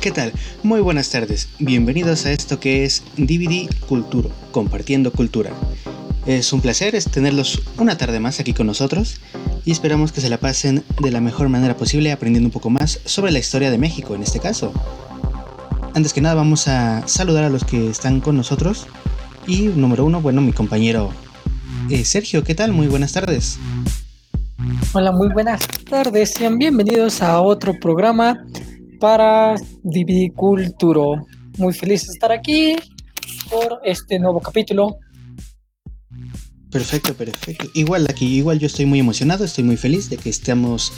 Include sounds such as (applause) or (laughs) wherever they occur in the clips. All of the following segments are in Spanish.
¿Qué tal? Muy buenas tardes. Bienvenidos a esto que es DVD Culturo, compartiendo cultura. Es un placer tenerlos una tarde más aquí con nosotros y esperamos que se la pasen de la mejor manera posible aprendiendo un poco más sobre la historia de México en este caso. Antes que nada vamos a saludar a los que están con nosotros y número uno, bueno, mi compañero eh, Sergio, ¿qué tal? Muy buenas tardes. Hola, muy buenas tardes. Sean bienvenidos a otro programa para Diviculturo. Muy feliz de estar aquí por este nuevo capítulo. Perfecto, perfecto. Igual aquí, igual yo estoy muy emocionado, estoy muy feliz de que estemos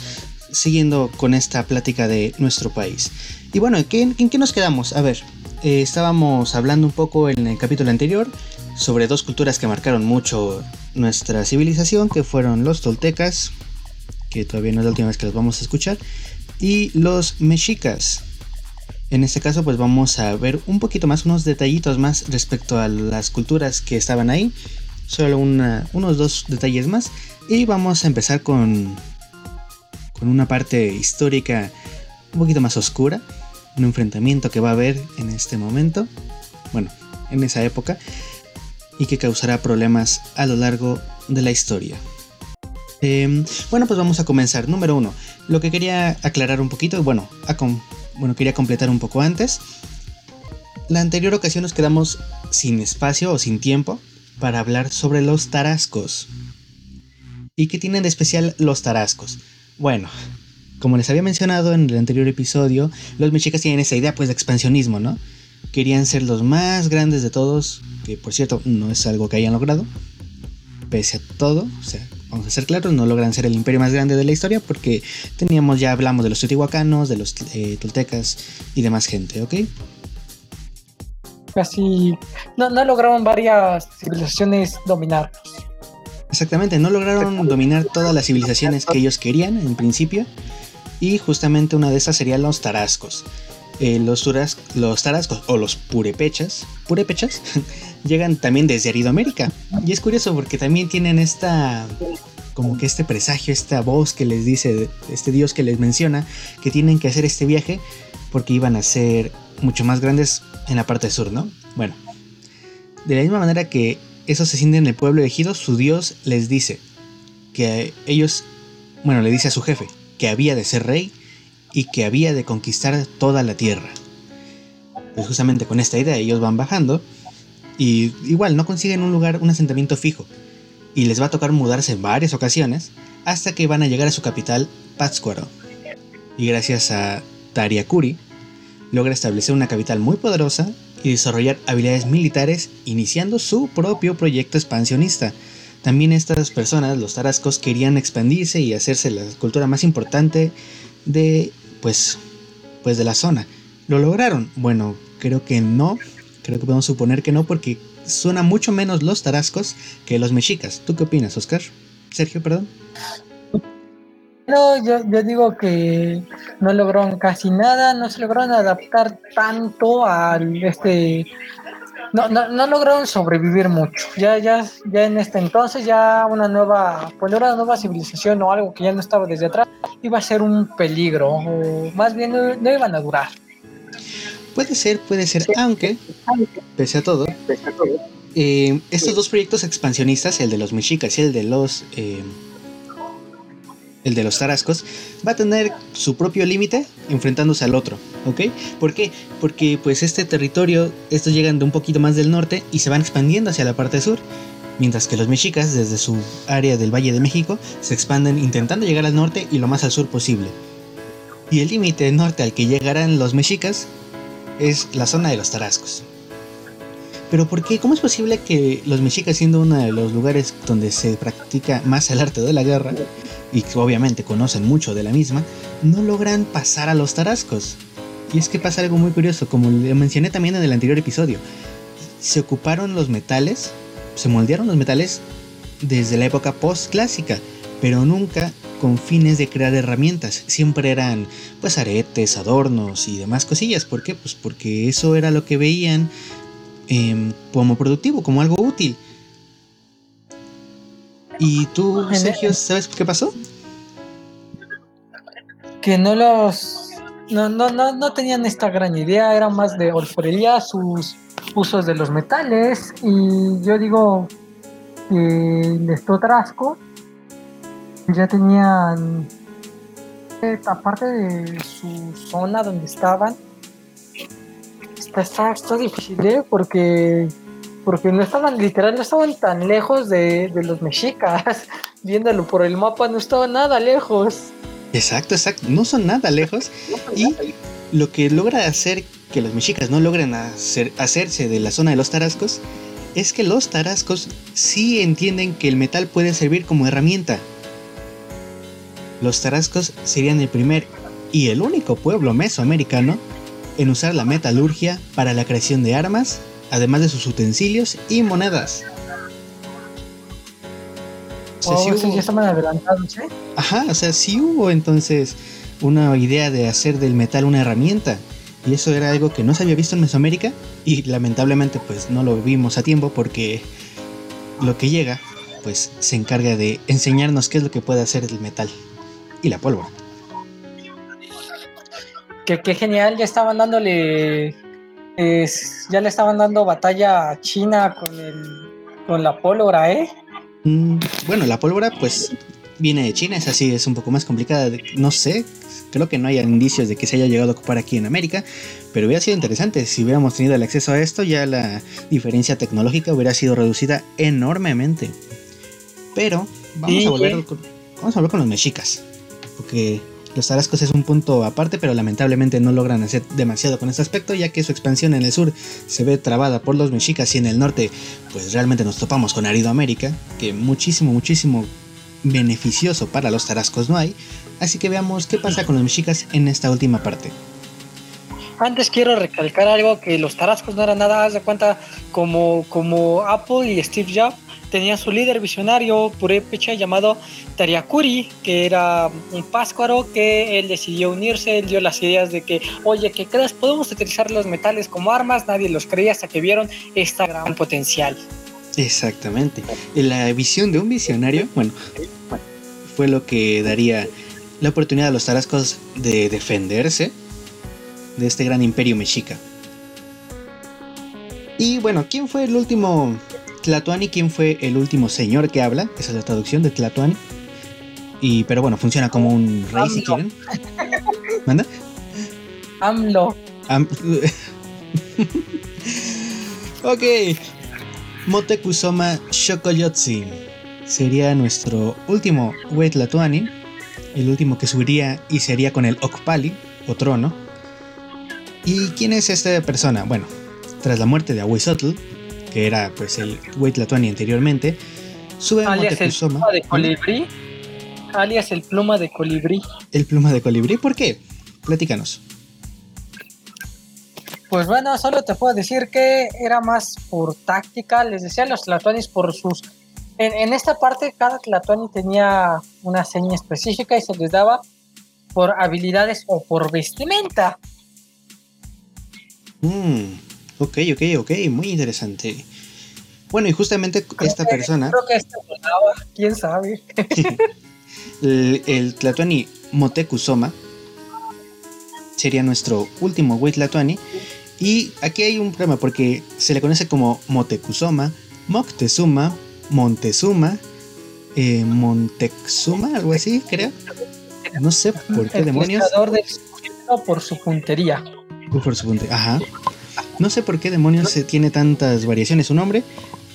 siguiendo con esta plática de nuestro país. Y bueno, ¿en qué, nos quedamos? A ver, eh, estábamos hablando un poco en el capítulo anterior sobre dos culturas que marcaron mucho nuestra civilización, que fueron los toltecas, que todavía no es la última vez que los vamos a escuchar, y los mexicas. En este caso pues vamos a ver un poquito más, unos detallitos más respecto a las culturas que estaban ahí. Solo unos dos detalles más. Y vamos a empezar con, con una parte histórica un poquito más oscura. Un enfrentamiento que va a haber en este momento. Bueno, en esa época. Y que causará problemas a lo largo de la historia. Em, bueno, pues vamos a comenzar. Número uno, lo que quería aclarar un poquito, bueno, bueno, quería completar un poco antes. La anterior ocasión nos quedamos sin espacio o sin tiempo para hablar sobre los tarascos. ¿Y qué tienen de especial los tarascos? Bueno, como les había mencionado en el anterior episodio, los mexicas tienen esa idea pues de expansionismo, ¿no? Querían ser los más grandes de todos, que por cierto no es algo que hayan logrado, pese a todo, o sea, vamos a ser claros, no logran ser el imperio más grande de la historia porque teníamos, ya hablamos de los teotihuacanos, de los eh, toltecas y demás gente, ¿ok? Casi no, no lograron varias civilizaciones dominar. Exactamente, no lograron dominar todas las civilizaciones que ellos querían en principio y justamente una de esas serían los tarascos. Eh, los, los tarascos o los purepechas, purépechas (laughs) llegan también desde Aridoamérica. Y es curioso porque también tienen esta, como que este presagio, esta voz que les dice, este dios que les menciona, que tienen que hacer este viaje porque iban a ser mucho más grandes en la parte sur, ¿no? Bueno, de la misma manera que eso se siente en el pueblo elegido, su dios les dice que ellos, bueno, le dice a su jefe que había de ser rey y que había de conquistar toda la tierra. Pues justamente con esta idea ellos van bajando y igual no consiguen un lugar, un asentamiento fijo. Y les va a tocar mudarse en varias ocasiones hasta que van a llegar a su capital, Pátzcuaro. Y gracias a Tariakuri, logra establecer una capital muy poderosa y desarrollar habilidades militares, iniciando su propio proyecto expansionista. También estas personas, los tarascos, querían expandirse y hacerse la cultura más importante de pues, pues de la zona. ¿Lo lograron? Bueno, creo que no. Creo que podemos suponer que no porque suena mucho menos los tarascos que los mexicas. ¿Tú qué opinas, Oscar? Sergio, perdón. No, yo, yo digo que no lograron casi nada, no se lograron adaptar tanto al este no, no, no, lograron sobrevivir mucho. Ya, ya, ya en este entonces, ya una nueva, pues una nueva civilización o algo que ya no estaba desde atrás, iba a ser un peligro, o más bien no, iban a durar. Puede ser, puede ser, aunque, pese a todo, eh, estos dos proyectos expansionistas, el de los mexicas y el de los eh, el de los tarascos, va a tener su propio límite enfrentándose al otro, ¿ok? ¿Por qué? Porque pues este territorio, estos llegan de un poquito más del norte y se van expandiendo hacia la parte sur, mientras que los mexicas desde su área del Valle de México se expanden intentando llegar al norte y lo más al sur posible. Y el límite norte al que llegarán los mexicas es la zona de los tarascos. Pero ¿por qué? ¿Cómo es posible que los mexicas, siendo uno de los lugares donde se practica más el arte de la guerra, y que obviamente conocen mucho de la misma, no logran pasar a los tarascos. Y es que pasa algo muy curioso, como le mencioné también en el anterior episodio. Se ocuparon los metales, se moldearon los metales desde la época post-clásica, pero nunca con fines de crear herramientas. Siempre eran pues aretes, adornos y demás cosillas. ¿Por qué? Pues porque eso era lo que veían em, como productivo, como algo útil. ¿Y tú, Sergio, sabes qué pasó? Que no los no, no, no, no tenían esta gran idea, era más de orfebrería, sus usos de los metales, y yo digo que el Estotrasco ya tenían, eh, aparte de su zona donde estaban, está, está, difícil, ¿eh? porque porque no estaban, literal, no estaban tan lejos de, de, los mexicas. (laughs) Viéndolo por el mapa, no estaban nada lejos. Exacto, exacto. No son nada lejos. y lo que logra hacer que los mexicas no logren hacer, hacerse de la zona de los tarascos es que los tarascos sí entienden que el metal puede servir como herramienta. Los tarascos serían el primer y el único pueblo mesoamericano en usar la metalurgia para la creación de armas, además de sus utensilios y monedas. O sea, oh, ya estaban adelantados, ¿eh? Ajá, o sea, sí hubo entonces una idea de hacer del metal una herramienta. Y eso era algo que no se había visto en Mesoamérica y lamentablemente pues no lo vimos a tiempo porque lo que llega pues se encarga de enseñarnos qué es lo que puede hacer el metal y la pólvora. Qué, genial, ya estaban dándole, ya le estaban dando batalla a China con, el, con la pólvora, ¿eh? Mm, bueno, la pólvora pues viene de China, es así, es un poco más complicada, no sé, creo que no hay indicios de que se haya llegado a ocupar aquí en América, pero hubiera sido interesante, si hubiéramos tenido el acceso a esto, ya la diferencia tecnológica hubiera sido reducida enormemente. Pero vamos, a, volver vamos a hablar con los mexicas, porque los tarascos es un punto aparte, pero lamentablemente no logran hacer demasiado con este aspecto, ya que su expansión en el sur se ve trabada por los mexicas y en el norte, pues realmente nos topamos con Aridoamérica, que muchísimo, muchísimo beneficioso para los tarascos no hay. Así que veamos qué pasa con los mexicas en esta última parte. Antes quiero recalcar algo que los tarascos no eran nada, haz de cuenta, como, como Apple y Steve Jobs tenía su líder visionario purépecha llamado Tariakuri, que era un páscuaro que él decidió unirse, él dio las ideas de que, oye, ¿qué crees? Podemos utilizar los metales como armas, nadie los creía hasta que vieron esta gran potencial. Exactamente. La visión de un visionario, bueno, fue lo que daría la oportunidad a los tarascos de defenderse de este gran imperio mexica. Y bueno, ¿quién fue el último Tlatuani, quién fue el último señor que habla, esa es la traducción de Tlatuani. Y, pero bueno, funciona como un rey si quieren. ¿Manda? AMLO. (laughs) ok. Motekusoma Shokoyotsi sería nuestro último Tlatuani, el último que subiría y sería con el Okpali, o trono. ¿Y quién es esta persona? Bueno, tras la muerte de Ahuizotl, que era pues el Tlatuani anteriormente, sube a alias El pluma de colibrí. Alias el pluma de colibrí. El pluma de colibrí, ¿por qué? Platícanos. Pues bueno, solo te puedo decir que era más por táctica. Les decía a los Tlatuanis por sus. En, esta parte, cada Tlatuani tenía una seña específica y se les daba por habilidades o por vestimenta. Mmm Ok, ok, ok, muy interesante. Bueno, y justamente esta persona. Creo que este quién sabe. (laughs) el, el Tlatuani Motekusoma sería nuestro último güey Tlatuani. Y aquí hay un problema porque se le conoce como Motekusoma, Moctezuma, Montezuma, eh, Montezuma, algo así, creo. No sé por qué demonios. por su puntería. Por su puntería, ajá. No sé por qué demonios se tiene tantas variaciones su nombre.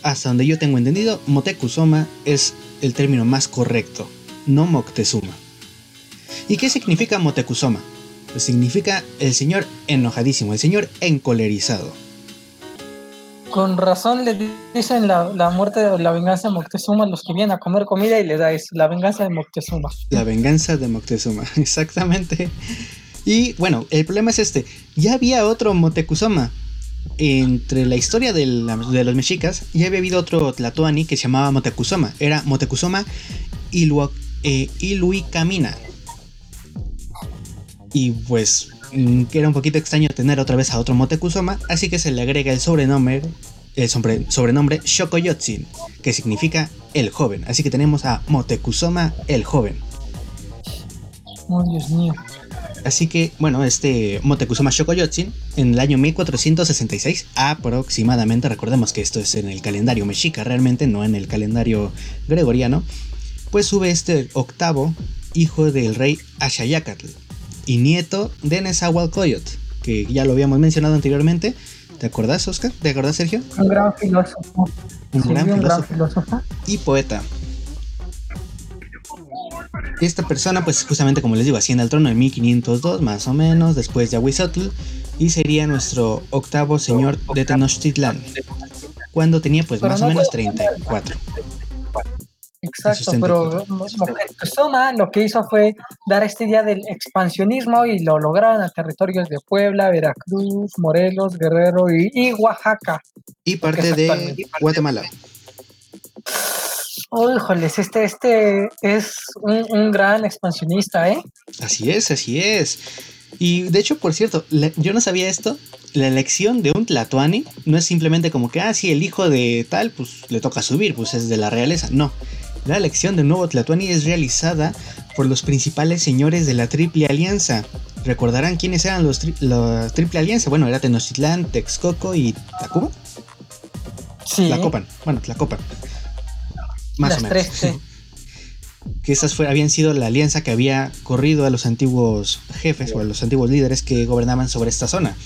Hasta donde yo tengo entendido, Motekusoma es el término más correcto, no Moctezuma. ¿Y qué significa Motekusoma? Pues significa el señor enojadísimo, el señor encolerizado. Con razón le dicen la, muerte o la venganza de Moctezuma a los que vienen a comer comida y le da eso, la venganza de Moctezuma. La venganza de Moctezuma, (laughs) exactamente. Y bueno, el problema es este, ya había otro Motekusoma, entre la historia de, los mexicas ya había habido otro Tlatoani que se llamaba Motekusoma. Era Motekusoma Ilu, eh. Y pues mm, era un poquito extraño tener otra vez a otro Motekusoma, así que se le agrega el sobrenombre, el sobrenombre Shokoyotsin, que significa el joven. Así que tenemos a Motekusoma el joven. Oh, Dios mío. Así que, bueno, este Motecuzoma Shokoyotsin, en el año 1466 aproximadamente, recordemos que esto es en el calendario mexica realmente, no en el calendario gregoriano, pues sube este octavo hijo del rey Ashayacatl y nieto de Nezahualcóyotl, que ya lo habíamos mencionado anteriormente. ¿Te acordás, Oscar? ¿Te acordás, Sergio? Un gran filósofo. Un, gran, filósofo y poeta. Esta persona, pues justamente como les digo, asciende al trono en 1502, más o menos, después de Ahuizotl, y sería nuestro octavo señor de Tenochtitlan, cuando tenía pues más o menos 34. Exacto, pero Moctezuma lo que hizo fue dar este día del expansionismo y lo lograron a territorios de Puebla, Veracruz, Morelos, Guerrero y, Oaxaca. Y parte de Guatemala. Oh, híjoles, este, este es un, gran expansionista, ¿eh? Así es, así es. Y de hecho, por cierto, yo no sabía esto. La elección de un Tlatuani no es simplemente como que, ah, sí, el hijo de tal, pues le toca subir, pues es de la realeza. No. La elección del nuevo Tlatuani es realizada por los principales señores de la Triple Alianza. ¿Recordarán quiénes eran los la Triple Alianza? Bueno, era Tenochtitlán, Texcoco y Tacuba. Sí. La Copan. Bueno, la Copan. Más o menos. (laughs) que estas habían sido la alianza que había corrido a los antiguos jefes o a los antiguos líderes que gobernaban sobre esta zona.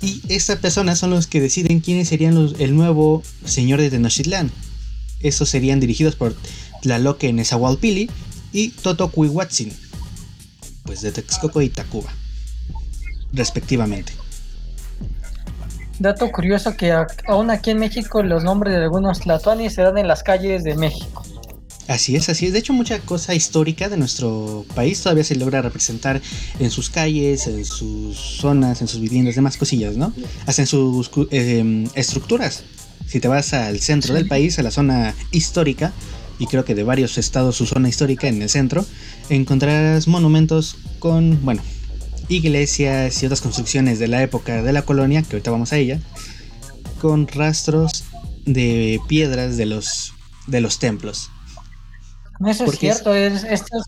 Y estas personas son los que deciden quiénes serían el nuevo señor de Tenochtitlán. Estos serían dirigidos por Tlaloque Nezahualpili y Totocuihuatzin, pues de Texcoco y Tacuba, respectivamente. Dato curioso que aún aquí en México los nombres de algunos tlatoanis se dan en las calles de México. Así es, así es. De hecho, mucha cosa histórica de nuestro país todavía se logra representar en sus calles, en sus zonas, en sus viviendas, demás cosillas, ¿no? Hasta en sus em, estructuras. Si te vas al centro del país, a la zona histórica, y creo que de varios estados su zona histórica en el centro, encontrarás monumentos con, bueno, iglesias y otras construcciones de la época de la colonia, que ahorita vamos a ella, con rastros de piedras de los, de los templos. Eso es cierto, estos,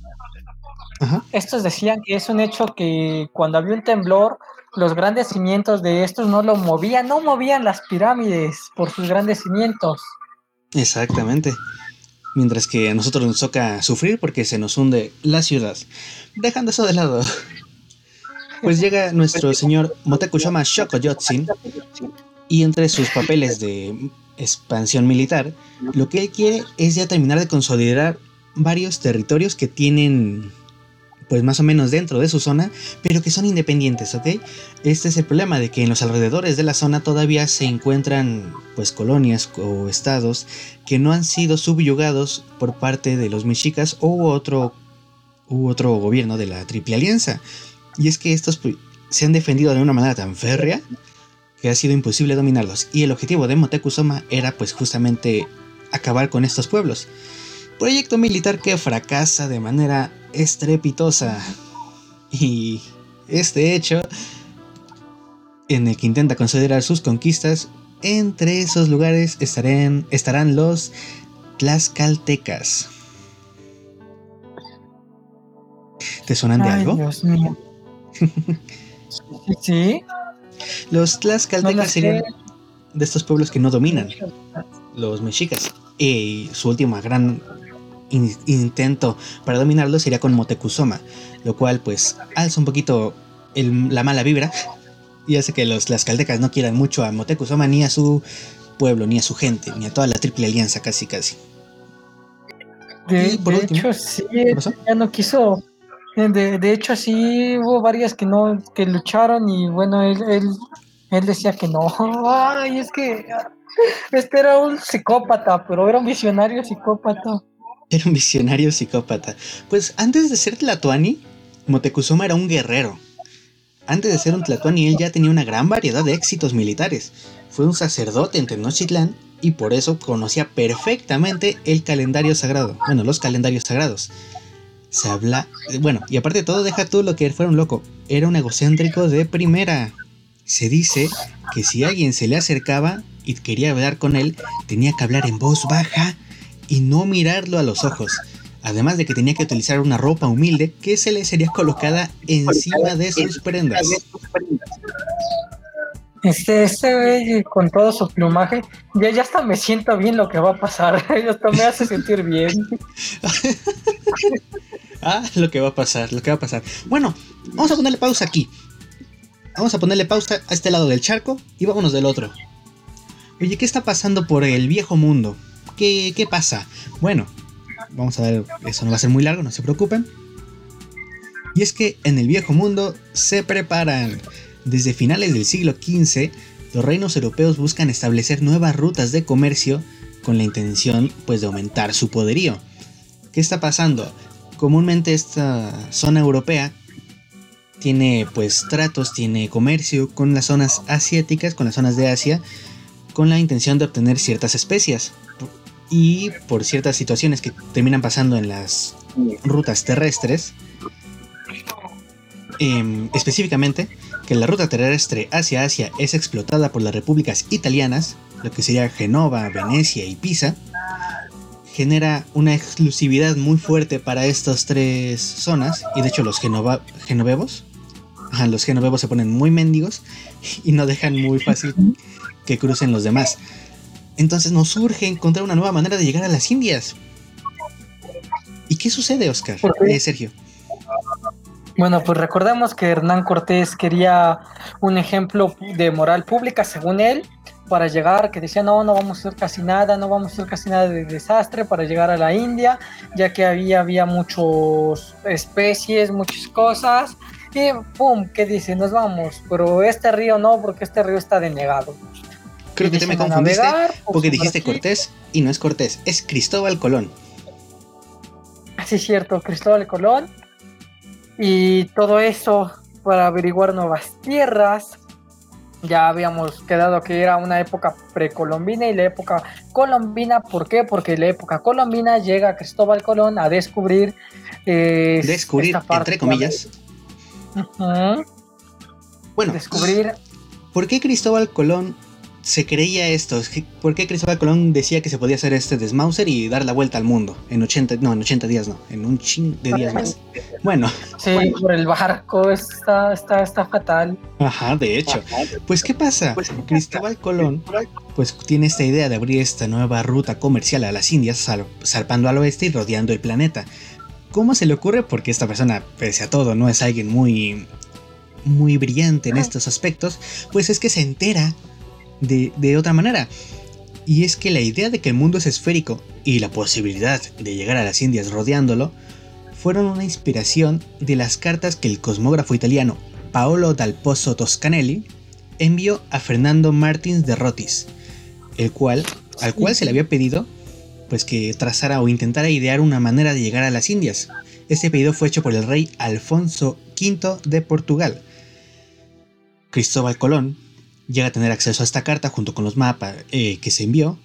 estos decían que es un hecho que cuando había un temblor, los grandes cimientos de estos no lo movían, no movían las pirámides por sus grandes cimientos. Exactamente. Mientras que a nosotros nos toca sufrir porque se nos hunde la ciudad. Dejando eso de lado. Pues llega nuestro señor Motekushama Shokoyotsin y entre sus papeles de expansión militar, lo que él quiere es ya terminar de consolidar varios territorios que tienen pues más o menos dentro de su zona, pero que son independientes, ¿ok? Este es el problema de que en los alrededores de la zona todavía se encuentran pues colonias o estados que no han sido subyugados por parte de los mexicas u otro, u otro gobierno de la Triple Alianza. Y es que estos se han defendido de una manera tan férrea que ha sido imposible dominarlos. Y el objetivo de Motekusoma era pues justamente acabar con estos pueblos. Proyecto militar que fracasa de manera estrepitosa. Y este hecho, en el que intenta considerar sus conquistas, entre esos lugares estarán, estarán los Tlaxcaltecas. ¿Te suenan de algo? Dios mío. (laughs) sí. Los Tlaxcaltecas serían de estos pueblos que no dominan, los mexicas. Y su última gran intento para dominarlo sería con Motecuzoma, lo cual pues alza un poquito la mala vibra y hace que los Tlaxcaltecas no quieran mucho a Motecuzoma ni a su pueblo, ni a su gente, ni a toda la triple alianza casi casi. De, hecho, sí, ya no quiso de, hecho, sí hubo varias que no, que lucharon y bueno, él, él, decía que no. (laughs) Ay, es que este era un psicópata, pero era un visionario psicópata. Era un visionario psicópata. Pues antes de ser Tlatuani, Motecuzoma era un guerrero. Antes de ser un Tlatuani, él ya tenía una gran variedad de éxitos militares. Fue un sacerdote en Tenochtitlán y por eso conocía perfectamente el calendario sagrado. Bueno, los calendarios sagrados se habla. Bueno, y aparte de todo, deja tú lo que fuera un loco. Era un egocéntrico de primera. Se dice que si alguien se le acercaba y quería hablar con él, tenía que hablar en voz baja y no mirarlo a los ojos. Además de que tenía que utilizar una ropa humilde que se le sería colocada encima de sus prendas. Este, este con todo su plumaje, ya, ya hasta me siento bien lo que va a pasar. (laughs) Hasta me hace sentir bien. (laughs) ah, lo que va a pasar, lo que va a pasar. Bueno, vamos a ponerle pausa aquí. Vamos a ponerle pausa a este lado del charco y vámonos del otro. Oye, ¿qué está pasando por el viejo mundo? ¿Qué, qué pasa? Bueno, vamos a ver, eso no va a ser muy largo, no se preocupen. Y es que en el viejo mundo se preparan. Desde finales del siglo XV, los reinos europeos buscan establecer nuevas rutas de comercio con la intención pues de aumentar su poderío. ¿Qué está pasando? Comúnmente esta zona europea tiene pues tratos, tiene comercio con las zonas asiáticas, con las zonas de Asia, con la intención de obtener ciertas especias. Y por ciertas situaciones que terminan pasando en las rutas terrestres, em, específicamente, que la ruta terrestre hacia Asia es explotada por las repúblicas italianas, lo que sería Genova, Venecia y Pisa, genera una exclusividad muy fuerte para estas tres zonas, y de hecho los genovevos, los genovevos se ponen muy mendigos y no dejan muy fácil que crucen los demás. Entonces nos surge encontrar una nueva manera de llegar a las Indias. ¿Y qué sucede, Oscar? Eh, Sergio. Bueno, pues recordemos que Hernán Cortés quería un ejemplo de moral pública, según él, para llegar, que decía, no, no vamos a hacer casi nada, no vamos a hacer casi nada de desastre para llegar a la India, ya que había, había muchas especies, muchas cosas, y pum, ¿qué dice? Nos vamos, pero este río no, porque este río está denegado. Creo que te me confundiste porque dijiste Cortés y no es Cortés, es Cristóbal Colón. Así es cierto, Cristóbal Colón y todo eso para averiguar nuevas tierras. Ya habíamos quedado que era una época precolombina y la época colombina. ¿Por qué? Porque la época colombina llega Cristóbal Colón a descubrir. Eh, descubrir, entre comillas. Bueno, descubrir. ¿Por qué Cristóbal Colón se creía esto? ¿Por qué Cristóbal Colón decía que se podía hacer este desmauser y dar la vuelta al mundo en 80, no, en 80 días no, en un ching de días más? Bueno. Sí, por el barco está, está, está fatal. Ajá, de hecho. Pues ¿qué pasa? Pues, Cristóbal Colón pues tiene esta idea de abrir esta nueva ruta comercial a las Indias, salpando al oeste y rodeando el planeta. ¿Cómo se le ocurre? Porque esta persona, pese a todo, no es alguien muy muy brillante en estos aspectos, pues es que se entera de, otra manera. Y es que la idea de que el mundo es esférico y la posibilidad de llegar a las Indias rodeándolo fueron una inspiración de las cartas que el cosmógrafo italiano Paolo dal Pozzo Toscanelli envió a Fernando Martins de Rotis, el cual, al cual se le había pedido pues que trazara o intentara idear una manera de llegar a las Indias. Este pedido fue hecho por el rey Alfonso V de Portugal. Cristóbal Colón llega a tener acceso a esta carta junto con los mapas eh, que se envió.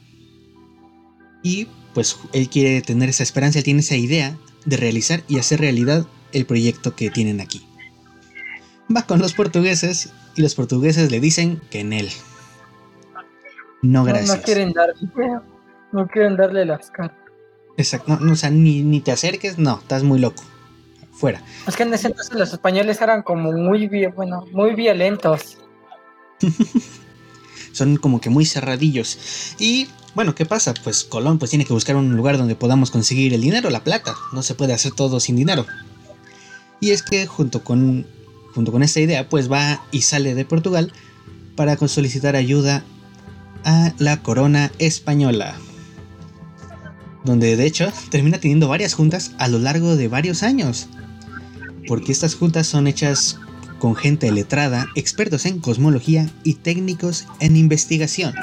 Y pues él quiere tener esa esperanza, él tiene esa idea de realizar y hacer realidad el proyecto que tienen aquí. Va con los portugueses y los portugueses le dicen que en él. No, gracias. No, quieren darle, (laughs) no quieren darle las cartas. Exacto, no, o sea, ni, ni, te acerques, no, estás muy loco. Fuera. Es que en ese entonces los españoles eran como muy, bueno, muy violentos. (laughs) Son como que muy cerradillos. Y bueno, ¿qué pasa? Pues Colón pues tiene que buscar un lugar donde podamos conseguir el dinero, la plata. No se puede hacer todo sin dinero. Y es que junto con, junto con esta idea pues va y sale de Portugal para solicitar ayuda a la corona española. Donde de hecho (laughs) termina teniendo varias juntas a lo largo de varios años. Porque estas juntas son hechas con gente letrada, expertos en cosmología y técnicos en investigación.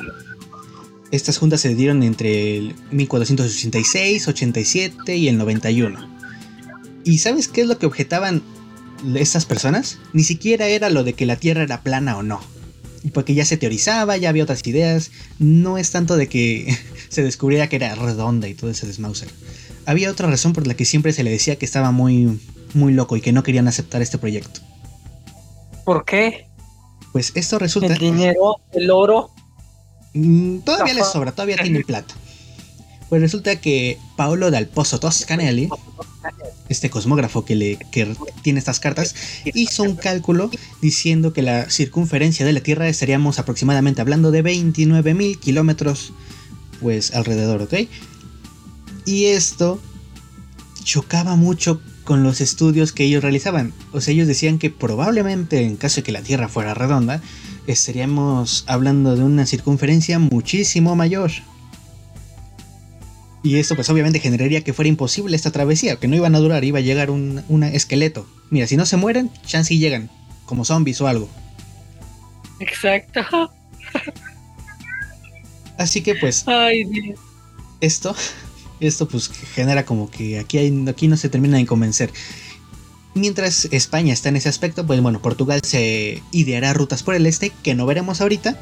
Estas juntas se dieron entre el 1486, 87 y el 91. ¿Y sabes qué es lo que objetaban estas personas? Ni siquiera era lo de que la Tierra era plana o no. Porque ya se teorizaba, ya había otras ideas. No es tanto de que (laughs) se descubriera que era redonda y todo ese desmauser. Había otra razón por la que siempre se le decía que estaba muy, muy loco y que no querían aceptar este proyecto. ¿Por qué? Pues esto resulta. El dinero, el oro. Mm, todavía les sobra, todavía tienen plata. Pues resulta que Paolo Dal Pozzo Toscanelli, este cosmógrafo que, le, que tiene estas cartas, hizo un cálculo diciendo que la circunferencia de la Tierra estaríamos aproximadamente hablando de 29 mil kilómetros, pues alrededor, ¿ok? Y esto chocaba mucho con los estudios que ellos realizaban. O sea, ellos decían que probablemente en caso de que la Tierra fuera redonda, estaríamos hablando de una circunferencia muchísimo mayor. Y esto pues obviamente generaría que fuera imposible esta travesía, que no iban a durar, iba a llegar un, esqueleto. Mira, si no se mueren, chance y llegan, como zombies o algo. Exacto. Así que pues... esto, esto pues genera como que aquí, hay, aquí no se termina de convencer. Mientras España está en ese aspecto, pues bueno, Portugal se ideará rutas por el este, que no veremos ahorita,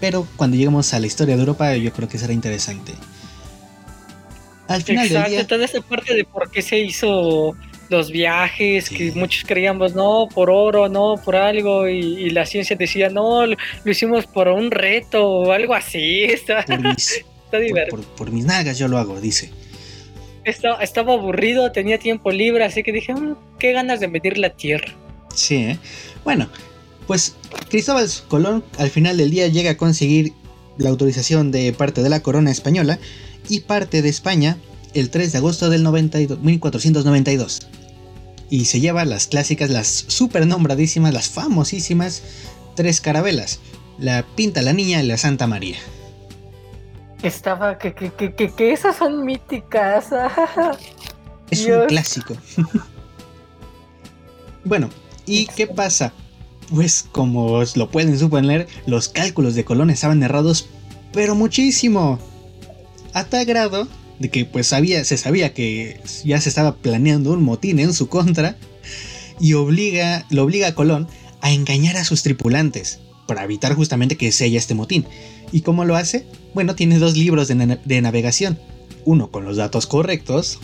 pero cuando lleguemos a la historia de Europa yo creo que será interesante al final Exacto, del día... toda esa parte de por qué se hizo los viajes, que muchos creíamos, no, por oro, no, por algo, y, la ciencia decía, no, lo, hicimos por un reto o algo así. (laughs) Está, por mis, Por, mis nalgas yo lo hago, dice. Estaba, estaba aburrido, tenía tiempo libre, así que dije, mm, qué ganas de medir la tierra. Sí, ¿eh? bueno, pues Cristóbal Colón al final del día llega a conseguir la autorización de parte de la corona española y parte de España el 3 de agosto del 1492. Y se lleva las clásicas, las super nombradísimas, las famosísimas tres carabelas. La Pinta la Niña y la Santa María. Estaba, que, que, que, que, esas son míticas. (laughs) es un clásico. (laughs) bueno, ¿y qué pasa? Pues como os lo pueden suponer, los cálculos de Colón estaban errados, pero muchísimo a tal grado de que pues sabía, se sabía que ya se estaba planeando un motín en su contra y obliga, lo obliga a Colón a engañar a sus tripulantes para evitar justamente que se haya este motín. ¿Y cómo lo hace? Bueno, tiene dos libros de, de navegación, uno con los datos correctos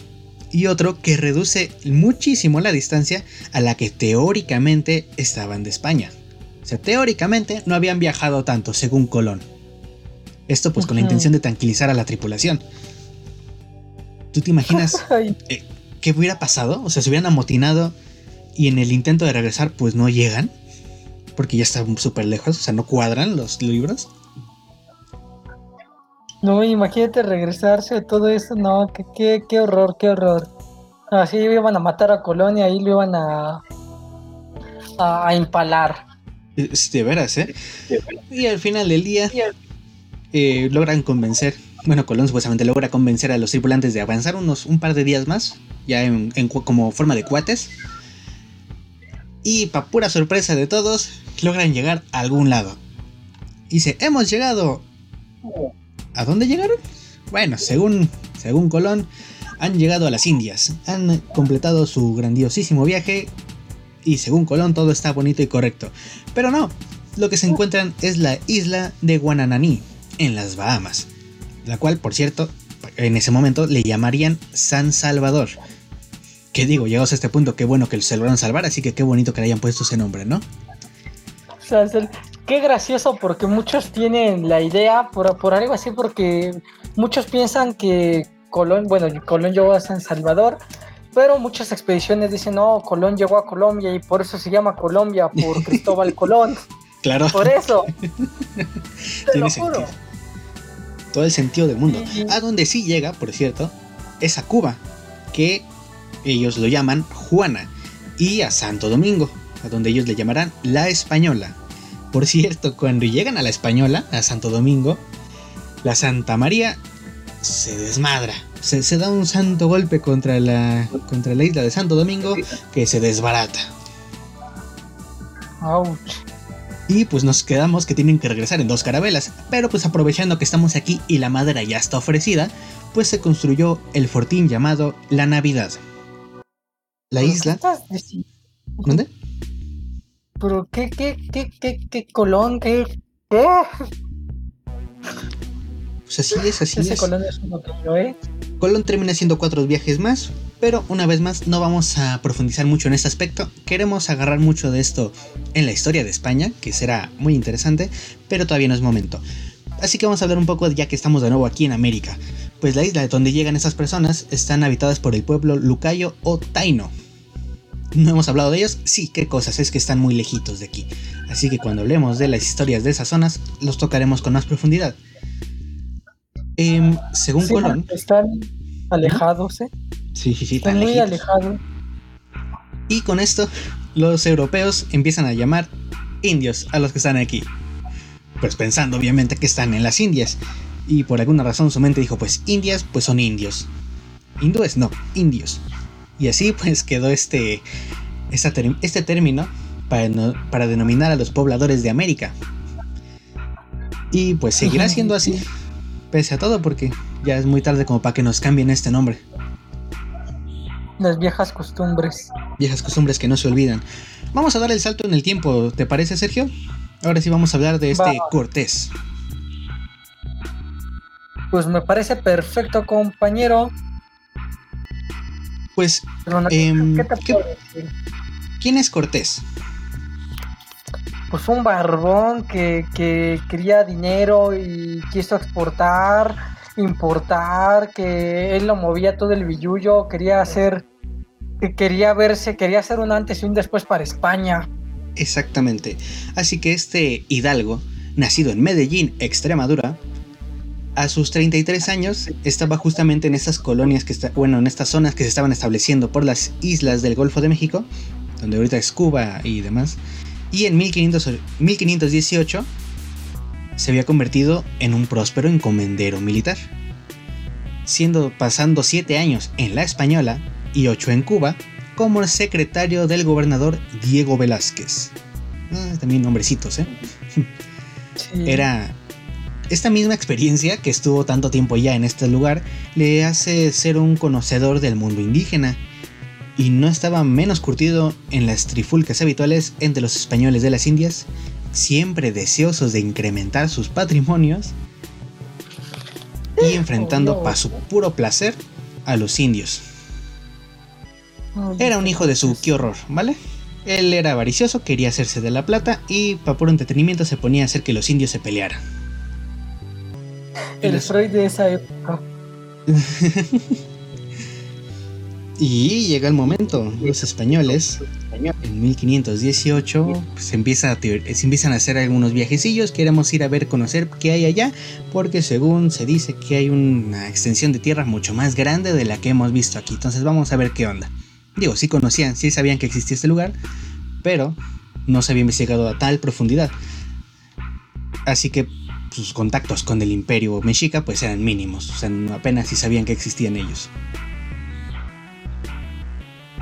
y otro que reduce muchísimo la distancia a la que teóricamente estaban de España. O sea, teóricamente no habían viajado tanto, según Colón. Esto pues con la intención de tranquilizar a la tripulación. ¿Tú te imaginas (laughs) eh, qué hubiera pasado? O sea, se hubieran amotinado y en el intento de regresar pues no llegan. Porque ya están súper lejos, o sea, no cuadran los libros. No, imagínate regresarse de todo eso, no, qué, qué, horror, qué horror. Así iban a matar a Colonia, y lo iban a, a, empalar. De veras, ¿eh? Y al final del día, eh, logran convencer, bueno, Colón supuestamente logra convencer a los tripulantes de avanzar unos un par de días más, ya en, como forma de cuates. Y para pura sorpresa de todos, logran llegar a algún lado. Y dice, hemos llegado. ¿A dónde llegaron? Bueno, según, según Colón, han llegado a las Indias, han completado su grandiosísimo viaje y según Colón todo está bonito y correcto. Pero no, lo que se encuentran es la isla de Guanananí, en las Bahamas, la cual, por cierto, en ese momento le llamarían San Salvador. Que digo, llegados a este punto, qué bueno que se lograron salvar, así que qué bonito que le hayan puesto ese nombre, ¿no? Qué gracioso porque muchos tienen la idea por, por algo así, porque muchos piensan que Colón, bueno, Colón llegó a San Salvador, pero muchas expediciones dicen, no, Colón llegó a Colombia y por eso se llama Colombia, por (laughs) Cristóbal Colón. Claro. Por eso. (laughs) Te lo juro todo el sentido del mundo. A donde sí llega, por cierto, es a Cuba, que ellos lo llaman Juana, y a Santo Domingo, a donde ellos le llamarán la Española. Por cierto, cuando llegan a la Española, a Santo Domingo, la Santa María se desmadra. Se, da un santo golpe contra la, contra la isla de Santo Domingo que se desbarata. Ouch. Y pues nos quedamos que tienen que regresar en dos carabelas. Pero pues aprovechando que estamos aquí y la madera ya está ofrecida, pues se construyó el fortín llamado La Navidad. La isla. ¿Dónde? Pero qué, qué, qué, qué, qué colón, qué. ¿Qué? Pues así es, así Ese es. Colón es uno que yo, ¿eh? Colón termina haciendo cuatro viajes más, pero una vez más no vamos a profundizar mucho en este aspecto. Queremos agarrar mucho de esto en la historia de España, que será muy interesante, pero todavía no es momento. Así que vamos a hablar un poco ya que estamos de nuevo aquí en América. pues la isla donde llegan esas personas están habitadas por el pueblo Lucayo o Taino. ¿No hemos hablado de ellos? Sí, qué cosas, es que están muy lejitos de aquí. Así que cuando hablemos de las historias de esas zonas, los tocaremos con más profundidad. Em, según Colón. Están alejados, ¿eh? Sí, sí, sí, están muy alejados. Y con esto, los europeos empiezan a llamar indios a los que están aquí. Pues pensando obviamente que están en las Indias. Y por alguna razón su mente dijo, pues indias, pues son indios. Hindúes, no, indios. Y así pues quedó este, este término para, para denominar a los pobladores de América. Y pues seguirá siendo así, pese a todo, porque ya es muy tarde como para que nos cambien este nombre. Las viejas costumbres. Viejas costumbres que no se olvidan. Vamos a dar el salto en el tiempo, ¿te parece, Sergio? Ahora sí vamos a hablar de este Cortés. Pues me parece perfecto, compañero. Pues, em, ¿quién es Cortés? Pues un barbón que, quería dinero y quiso exportar, importar, que él lo movía todo el billullo, quería hacer, que quería verse, quería hacer un antes y un después para España. Exactamente. Así que este hidalgo, nacido en Medellín, Extremadura, a sus 33 años estaba justamente en estas colonias que está, bueno, en estas zonas que se estaban estableciendo por las islas del Golfo de México, donde ahorita es Cuba y demás. Y en 1518 se había convertido en un próspero encomendero militar. Siendo pasando 7 años en la Española y 8 en Cuba, como secretario del gobernador Diego Velázquez. Ah, también nombrecitos, ¿eh? Era esta misma experiencia, que estuvo tanto tiempo ya en este lugar, le hace ser un conocedor del mundo indígena, y no estaba menos curtido en las trifulcas habituales entre los españoles de las Indias, siempre deseosos de incrementar sus patrimonios y enfrentando para su puro placer a los indios. Era un hijo de su, qué horror, ¿vale? Él era avaricioso, quería hacerse de la plata y para puro entretenimiento se ponía a hacer que los indios se pelearan. El Freud de esa (laughs) época. y llega el momento, los españoles en 1518 pues, se, empieza se empiezan a hacer algunos viajecillos, queremos ir a ver, conocer qué hay allá, porque según se dice que hay una extensión de tierra mucho más grande de la que hemos visto aquí, entonces vamos a ver qué onda. Digo, sí conocían, sí sabían que existía este lugar, pero no se había investigado a tal profundidad. Así que sus contactos con el imperio mexica pues eran mínimos, o sea, apenas si sabían que existían ellos.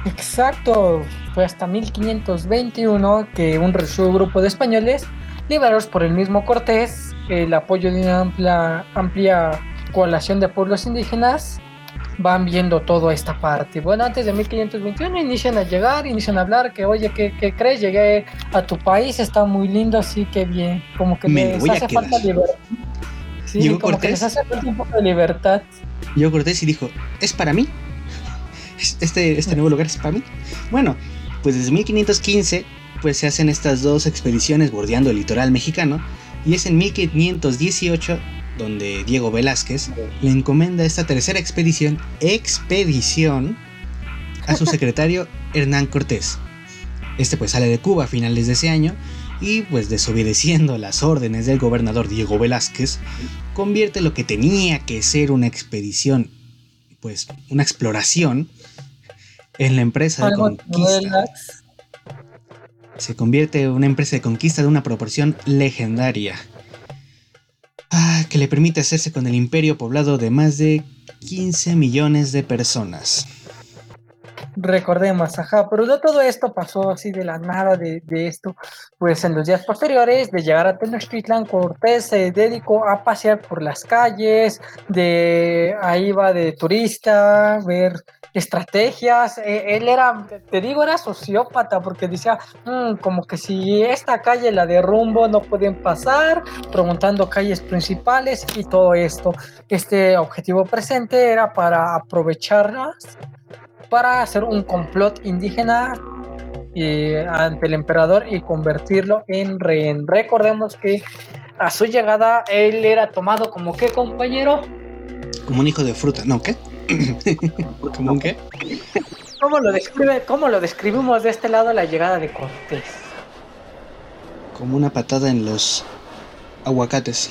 Exacto, fue hasta 1521 que un resuelto grupo de españoles, liberados por el mismo Cortés, el apoyo de una amplia, amplia coalición de pueblos indígenas, van viendo toda esta parte. Bueno, antes de 1521 inician a llegar, inician a hablar que, oye, ¿qué, crees? Llegué a tu país, está muy lindo, así que bien, como que Me les hace falta libertad. Sí, como que les hace falta un poco de libertad. Yo Cortés y dijo, ¿es para mí? ¿Este, este nuevo lugar es para mí? Bueno, pues desde 1515 pues se hacen estas dos expediciones bordeando el litoral mexicano y es en 1518 donde Diego Velázquez le encomienda esta tercera expedición, expedición, a su (laughs) secretario Hernán Cortés. Este pues sale de Cuba a finales de ese año y pues desobedeciendo las órdenes del gobernador Diego Velázquez, convierte lo que tenía que ser una expedición, pues una exploración, en la empresa de conquista. Se convierte en una empresa de conquista de una proporción legendaria Ah, que le permite hacerse con el imperio poblado de más de 15 millones de personas. Recordemos, ajá, pero no todo esto pasó así de la nada de, esto, pues en los días posteriores de llegar a Tenochtitlan, Cortés se dedicó a pasear por las calles, de ahí va de turista, ver estrategias. E, él era, te digo, era sociópata porque decía, mm, como que si esta calle la derrumbo no pueden pasar, preguntando calles principales y todo esto. Este objetivo presente era para aprovecharlas para hacer un complot indígena eh, ante el emperador y convertirlo en rehén. Recordemos que a su llegada él era tomado como qué compañero? Como un hijo de fruta, ¿no? ¿Qué? (coughs) ¿Cómo un qué? ¿Cómo lo, describe, ¿Cómo lo describimos de este lado la llegada de Cortés? Como una patada en los aguacates.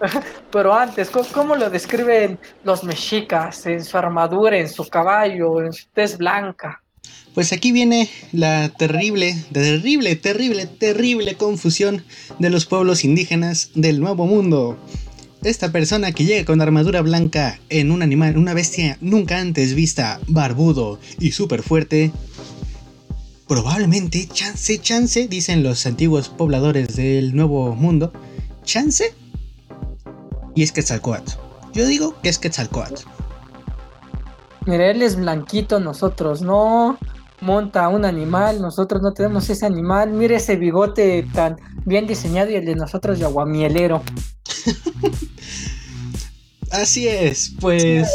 (laughs) Pero antes, ¿cómo, lo describen los mexicas en su armadura, en su caballo, en su tez blanca? Pues aquí viene la terrible, terrible, terrible, terrible confusión de los pueblos indígenas del Nuevo Mundo. Esta persona que llega con armadura blanca en un animal, una bestia nunca antes vista, barbudo y súper fuerte, probablemente, chance, chance, dicen los antiguos pobladores del Nuevo Mundo, chance y es Quetzalcoatl. Yo digo que es Quetzalcoatl. Mira, él es blanquito, nosotros no. Monta un animal, nosotros no tenemos ese animal. Mire ese bigote tan bien diseñado y el de nosotros de aguamielero. (laughs) Así es, pues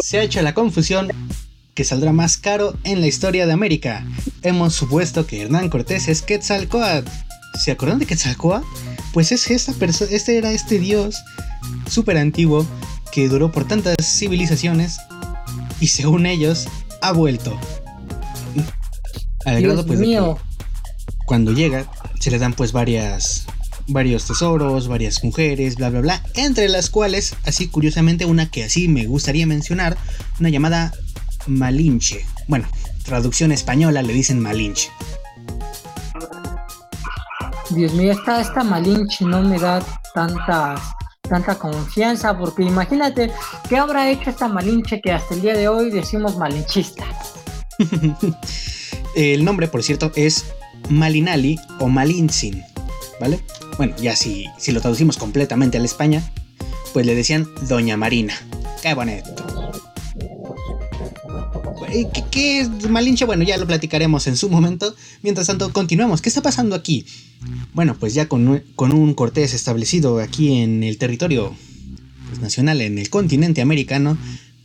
se ha hecho la confusión que saldrá más caro en la historia de América. Hemos supuesto que Hernán Cortés es Quetzalcoatl. ¿Se acuerdan de Quetzalcoatl? Pues es esta persona, este era este dios súper antiguo que duró por tantas civilizaciones y según ellos ha vuelto. Al grado pues cuando llega se le dan pues varias varios tesoros, varias mujeres, bla bla bla, entre las cuales, así curiosamente una que así me gustaría mencionar, una llamada Malinche. Bueno, traducción española le dicen Malinche. Dios mío, esta, esta Malinche no me da tantas tanta confianza, porque imagínate qué habrá hecho esta Malinche que hasta el día de hoy decimos malinchista. (laughs) el nombre, por cierto, es Malinali o Malintzin, ¿vale? Bueno, ya si, si lo traducimos completamente a la España, pues le decían Doña Marina. Qué bonito. ¿Qué, ¿Qué, es Malinche? Bueno, ya lo platicaremos en su momento. Mientras tanto, continuemos. ¿Qué está pasando aquí? Bueno, pues ya con, un Cortés establecido aquí en el territorio pues, nacional, en el continente americano,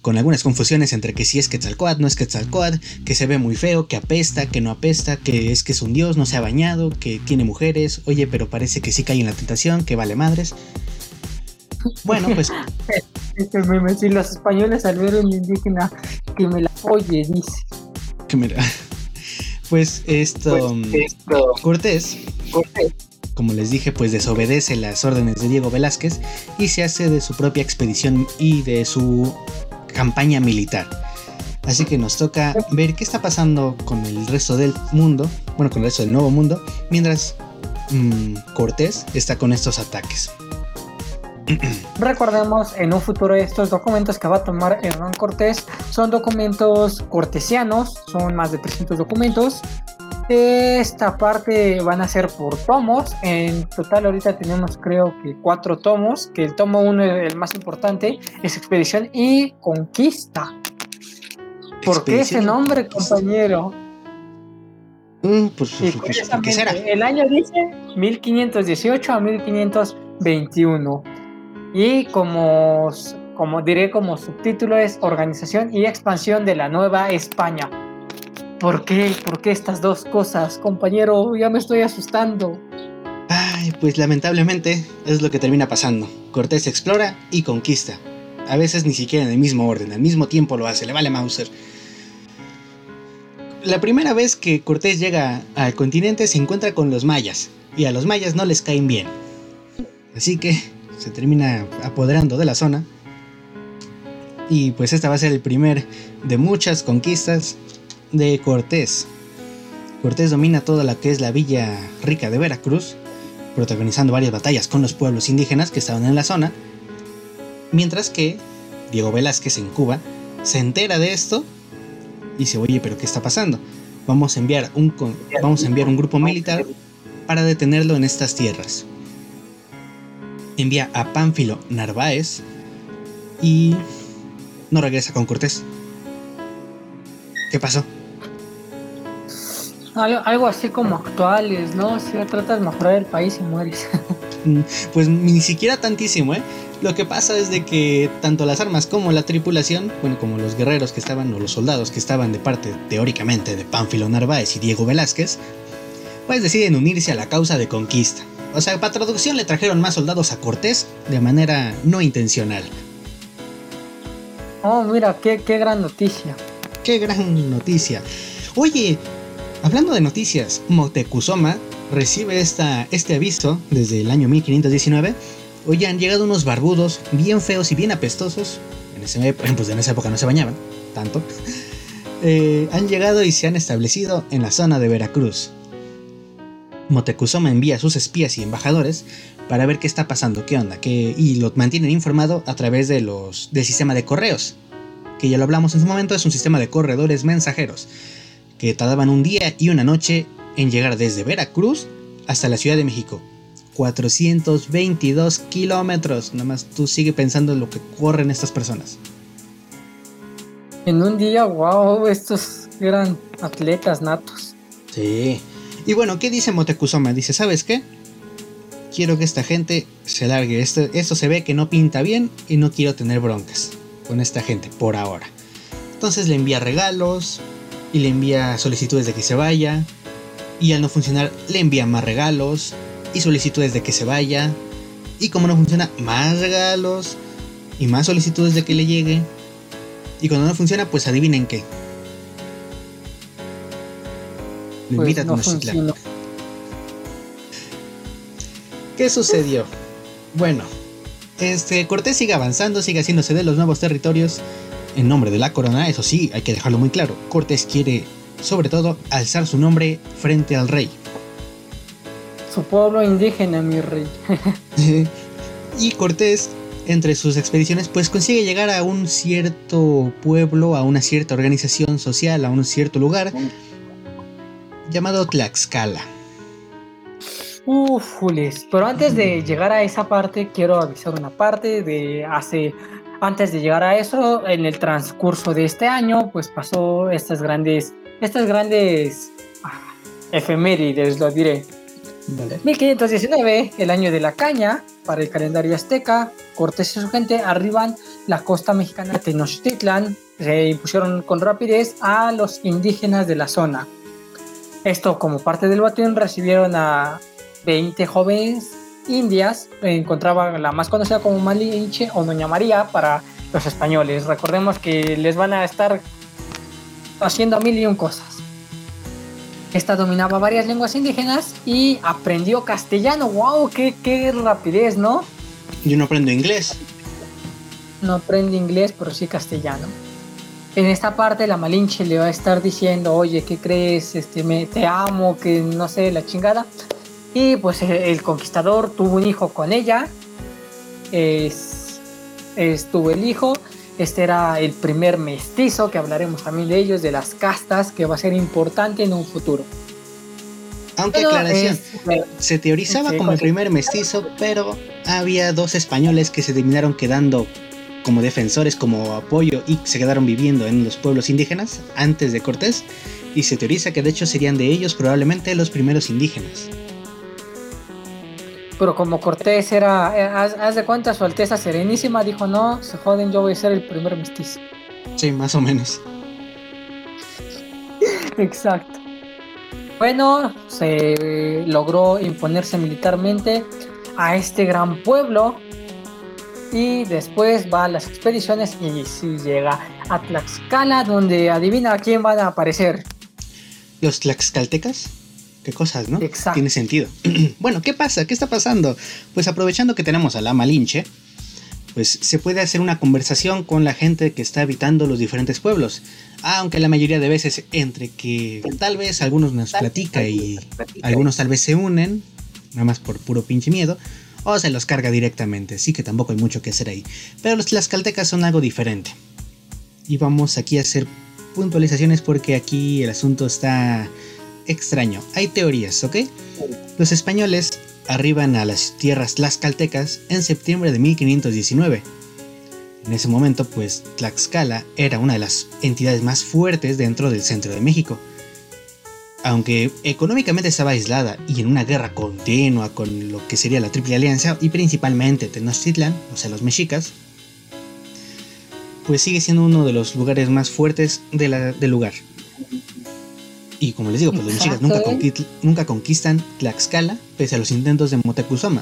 con algunas confusiones entre que si es Quetzalcoatl, no es Quetzalcoatl, que se ve muy feo, que apesta, que no apesta, que es que es un dios, no se ha bañado, que tiene mujeres, oye, pero parece que sí cae en la tentación, que vale madres. Bueno, pues. (laughs) si los españoles al ver un indígena que me la oye, dice. Que mira. Pues esto. Pues Cortés. Cortés. Como les dije, pues desobedece las órdenes de Diego Velázquez y se hace de su propia expedición y de su campaña militar. Así que nos toca ver qué está pasando con el resto del mundo, bueno, con el resto del nuevo mundo, mientras mm, Cortés está con estos ataques. (clears throat) Recordemos en un futuro estos documentos que va a tomar Hernán Cortés son documentos cortesianos, son más de 300 documentos. Esta parte van a ser por tomos. En total ahorita tenemos creo que cuatro tomos, que el tomo uno, el más importante, es Expedición y Conquista. ¿Por qué ese nombre, compañero? Mm, pues, pues, pues ¿qué será? El año dice 1518 a 1521. Y como, como diré como subtítulo es Organización y Expansión de la Nueva España. ¿Por qué? ¿Por qué estas dos cosas, compañero? Ya me estoy asustando. Ay, pues lamentablemente es lo que termina pasando. Cortés explora y conquista. A veces ni siquiera en el mismo orden, al mismo tiempo lo hace, le vale Mauser. La primera vez que Cortés llega al continente se encuentra con los mayas, y a los mayas no les caen bien. Así que se termina apoderando de la zona. Y pues esta va a ser el primer de muchas conquistas de Cortés. Cortés domina toda la que es la villa rica de Veracruz, protagonizando varias batallas con los pueblos indígenas que estaban en la zona, mientras que Diego Velázquez en Cuba se entera de esto y dice, oye, pero ¿qué está pasando? Vamos a enviar un, vamos a enviar un grupo militar para detenerlo en estas tierras envía a Pánfilo Narváez y no regresa con Cortés. ¿Qué pasó? Algo, así como actuales, ¿no? Si tratas de mejorar el país y mueres. (laughs) Mm, pues ni siquiera tantísimo, ¿eh? Lo que pasa es de que tanto las armas como la tripulación, bueno, como los guerreros que estaban o los soldados que estaban de parte teóricamente de Pánfilo Narváez y Diego Velázquez, pues deciden unirse a la causa de conquista. O sea, para traducción le trajeron más soldados a Cortés de manera no intencional. Oh, mira, qué, qué gran noticia. Qué gran noticia. Oye, hablando de noticias, Moctezuma recibe esta, este aviso desde el año 1519. Hoy han llegado unos barbudos bien feos y bien apestosos. En, ese, (laughs) pues en esa época no se bañaban tanto. (laughs) Eh, han llegado y se han establecido en la zona de Veracruz. Motecuzoma envía a sus espías y embajadores para ver qué está pasando, qué onda, qué, y lo mantienen informado a través de los, del sistema de correos, que ya lo hablamos en su momento, es un sistema de corredores mensajeros, que tardaban un día y una noche en llegar desde Veracruz hasta la Ciudad de México. 422 kilómetros, nada más tú sigue pensando en lo que corren estas personas. En un día, wow, estos eran atletas natos. Sí. Y bueno, ¿qué dice Motecuzoma? Dice, ¿sabes qué? Quiero que esta gente se largue. Esto, esto se ve que no pinta bien y no quiero tener broncas con esta gente por ahora. Entonces le envía regalos y le envía solicitudes de que se vaya. Y al no funcionar, le envía más regalos y solicitudes de que se vaya. Y como no funciona, más regalos y más solicitudes de que le llegue. Y cuando no funciona, pues adivinen qué. Lo Pues invita a no Tenochtitlán. ¿Qué sucedió? Bueno, este Cortés sigue avanzando, sigue haciéndose de los nuevos territorios en nombre de la corona, eso sí, hay que dejarlo muy claro. Cortés quiere, sobre todo, alzar su nombre frente al rey. Su pueblo indígena, mi rey. (laughs) y Cortés, entre sus expediciones, pues consigue llegar a un cierto pueblo, a una cierta organización social, a un cierto lugar llamado Tlaxcala. Ufules. Pero antes de llegar a esa parte, quiero avisar una parte de hace. Antes de llegar a eso, en el transcurso de este año, pues pasó estas grandes. Estas grandes. ah, efemérides, lo diré. Vale. 1519, el año de la caña, para el calendario azteca, Cortés y su gente arriban la costa mexicana de Tenochtitlan, se impusieron con rapidez a los indígenas de la zona. Esto como parte del batín recibieron a 20 jóvenes indias, encontraba la más conocida como Malinche o Doña María para los españoles. Recordemos que les van a estar haciendo mil y un cosas. Esta dominaba varias lenguas indígenas y aprendió castellano. ¡Wow! ¡Qué, qué rapidez, ¿no? Yo no aprendo inglés. No aprende inglés, pero sí castellano. En esta parte la Malinche le va a estar diciendo, oye, ¿qué crees? Este, me, te amo, que no sé, la chingada. Y pues el, el conquistador tuvo un hijo con ella. Es, es- tuvo el hijo. Este era el primer mestizo, que hablaremos también de ellos, de las castas, que va a ser importante en un futuro. Aunque Pero, aclaración, este, se teorizaba Sí, como el primer mestizo, pero había dos españoles que se terminaron quedando como defensores, como apoyo y se quedaron viviendo en los pueblos indígenas antes de Cortés. Y se teoriza que de hecho serían de ellos probablemente los primeros indígenas. Pero como Cortés era, eh, haz, haz de cuenta, su Alteza Serenísima dijo, no, se joden, yo voy a ser el primer mestizo. Sí, más o menos. (laughs) Exacto. Bueno, se logró imponerse militarmente a este gran pueblo y después va a las expediciones y sí llega a Tlaxcala donde adivina quién van a aparecer. Los tlaxcaltecas. Qué cosas, ¿no? Exacto. Tiene sentido. (clears throat) bueno, ¿qué pasa? ¿Qué está pasando? Pues aprovechando que tenemos a la Malinche, pues se puede hacer una conversación con la gente que está habitando los diferentes pueblos. Aunque la mayoría de veces entre que tal vez algunos nos platica y algunos tal vez se unen, nada más por puro pinche miedo, o se los carga directamente, sí que tampoco hay mucho que hacer ahí. Pero los tlaxcaltecas son algo diferente. Y vamos aquí a hacer puntualizaciones porque aquí el asunto está extraño. Hay teorías, ¿ok? Los españoles arriban a las tierras tlaxcaltecas en septiembre de 1519. En ese momento, pues Tlaxcala era una de las entidades más fuertes dentro del centro de México. Aunque económicamente estaba aislada y en una guerra continua con lo que sería la Triple Alianza y principalmente Tenochtitlan, o sea, los mexicas, pues sigue siendo uno de los lugares más fuertes del lugar. Y como les digo, pues los mexicas nunca, nunca conquistan Tlaxcala pese a los intentos de Motecuzoma.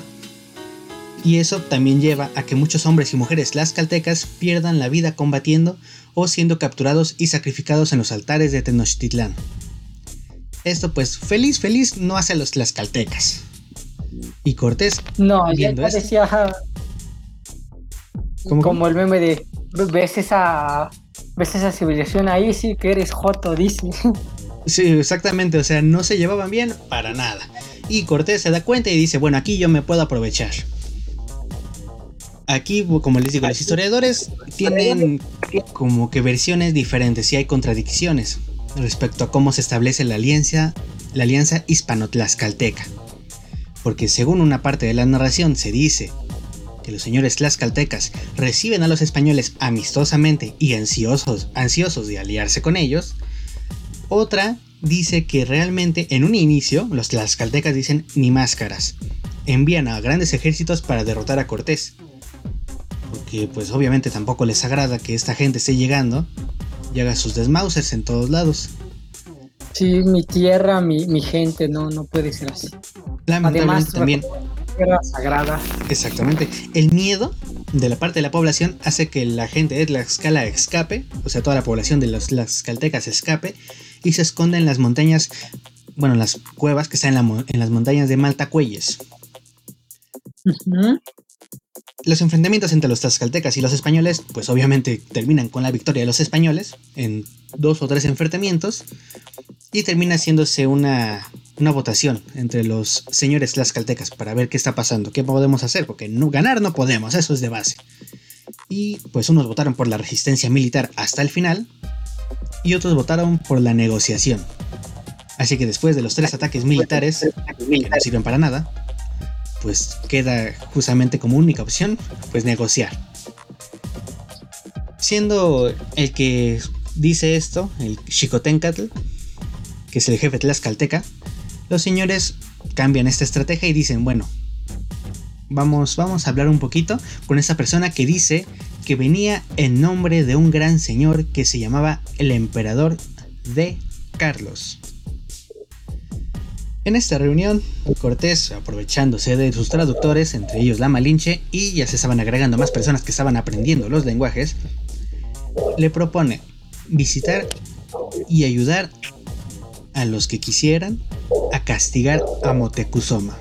Y eso también lleva a que muchos hombres y mujeres tlaxcaltecas pierdan la vida combatiendo o siendo capturados y sacrificados en los altares de Tenochtitlán. Esto pues feliz, feliz no hace a los tlaxcaltecas. Y Cortés, no, esto, decía como el meme de ves esa ves esa civilización ahí sí que eres joto dice. Sí, exactamente, o sea, no se llevaban bien para nada. Y Cortés se da cuenta y dice, bueno, aquí yo me puedo aprovechar. Aquí, como les digo, los historiadores tienen como que versiones diferentes y hay contradicciones respecto a cómo se establece la alianza, la alianza hispano-tlaxcalteca. Porque según una parte de la narración se dice que los señores tlaxcaltecas reciben a los españoles amistosamente y ansiosos, ansiosos de aliarse con ellos, otra dice que realmente en un inicio los tlaxcaltecas dicen ni máscaras, envían a grandes ejércitos para derrotar a Cortés. Porque pues obviamente tampoco les agrada que esta gente esté llegando y haga sus desmausers en todos lados. Sí, mi tierra, mi, gente, no, no puede ser así. Además, también. Tierra sagrada. Exactamente. El miedo de la parte de la población hace que la gente de Tlaxcala escape, o sea, toda la población de los Tlaxcaltecas escape y se esconde en las montañas, bueno, en las cuevas que están en, las montañas de Maltacuelles. Los enfrentamientos entre los tlaxcaltecas y los españoles, pues obviamente terminan con la victoria de los españoles en dos o tres enfrentamientos y termina haciéndose una, una votación entre los señores tlaxcaltecas para ver qué está pasando, qué podemos hacer, porque no, ganar no podemos, eso es de base. Y pues unos votaron por la resistencia militar hasta el final y otros votaron por la negociación. Así que después de los tres ataques militares, que no sirven para nada, pues queda justamente como única opción, pues negociar. Siendo el que dice esto, el Xicotencatl, que es el jefe tlaxcalteca, los señores cambian esta estrategia y dicen, bueno, vamos, vamos a hablar un poquito con esa persona que dice que venía en nombre de un gran señor que se llamaba el emperador de Carlos. En esta reunión, Cortés, aprovechándose de sus traductores, entre ellos la Malinche, y ya se estaban agregando más personas que estaban aprendiendo los lenguajes, le propone visitar y ayudar a los que quisieran a castigar a Motecuzoma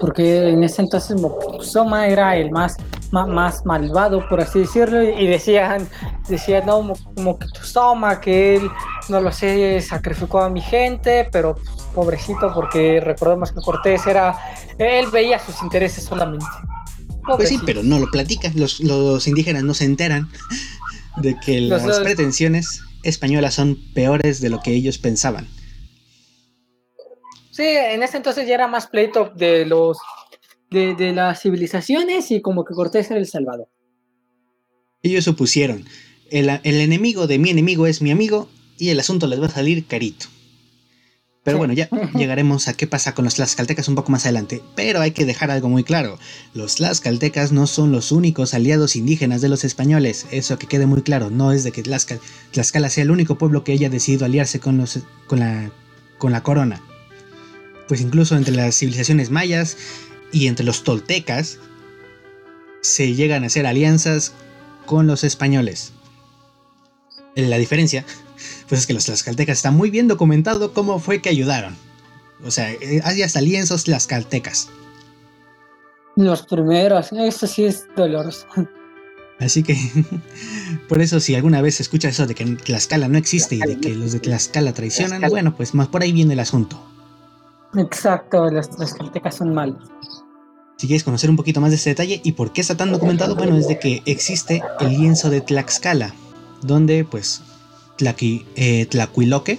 porque en ese entonces Moctezuma era el más, más, malvado, por así decirlo, y decían, decían, no, Moctezuma, que él, no lo sé, sacrificó a mi gente, pero pobrecito, porque recordemos que Cortés era, él veía sus intereses solamente. Pues sí, pero no lo platican, los, los indígenas no se enteran de que las pretensiones españolas son peores de lo que ellos pensaban. Sí, en ese entonces ya era más pleito de los de, las civilizaciones y como que Cortés era el salvador. Ellos supusieron, el, el enemigo de mi enemigo es mi amigo y el asunto les va a salir carito. Pero bueno, ya (laughs) llegaremos a qué pasa con los tlaxcaltecas un poco más adelante. Pero hay que dejar algo muy claro. Los tlaxcaltecas no son los únicos aliados indígenas de los españoles. Eso que quede muy claro. No es de que Tlaxcala sea el único pueblo que haya decidido aliarse con, los, con, la, con la corona pues incluso entre las civilizaciones mayas y entre los toltecas se llegan a hacer alianzas con los españoles. La diferencia, (laughs) pues es que los tlaxcaltecas está muy bien documentado cómo fue que ayudaron. O sea, eh, hay hasta lienzos tlaxcaltecas. Los primeros, eso sí es doloroso. Así que, (laughs) por eso si alguna vez escucha eso de que Tlaxcala no existe y de que los de Tlaxcala traicionan, bueno, pues más por ahí viene el asunto. Exacto, las tlaxcaltecas son malos. Si quieres conocer un poquito más de este detalle y por qué está tan documentado, bueno, es de que existe el lienzo de Tlaxcala, donde pues Tlaqui, eh, Tlacuiloque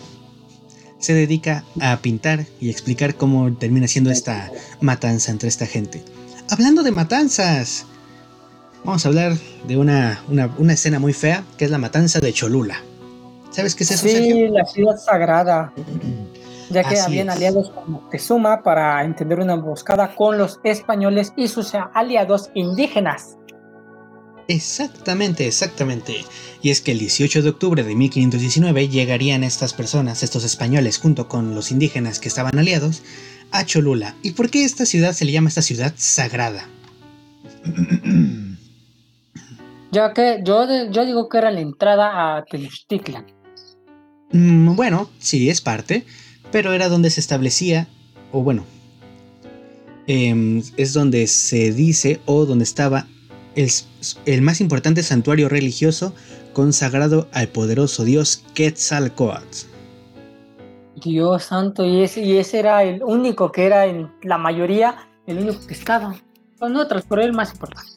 se dedica a pintar y explicar cómo termina siendo esta matanza entre esta gente. Hablando de matanzas, vamos a hablar de una, una, escena muy fea, que es la matanza de Cholula. ¿Sabes qué es eso? Sí, la ciudad sagrada ya que habían aliados con Moctezuma para entender una emboscada con los españoles y sus aliados indígenas. Exactamente, exactamente. Y es que el 18 de octubre de 1519 llegarían estas personas, estos españoles, junto con los indígenas que estaban aliados, a Cholula. ¿Y por qué esta ciudad se le llama esta ciudad sagrada? (clears throat) Ya que yo, yo digo que era la entrada a Tenochtitlan. Mm, bueno, sí, es parte, pero era donde se establecía, o bueno, em, es donde se dice o donde estaba el, el, más importante santuario religioso consagrado al poderoso dios Quetzalcoatl. Dios santo, y ese, y ese era el único que era en la mayoría, el único que estaba. Con otros, pero el más importante.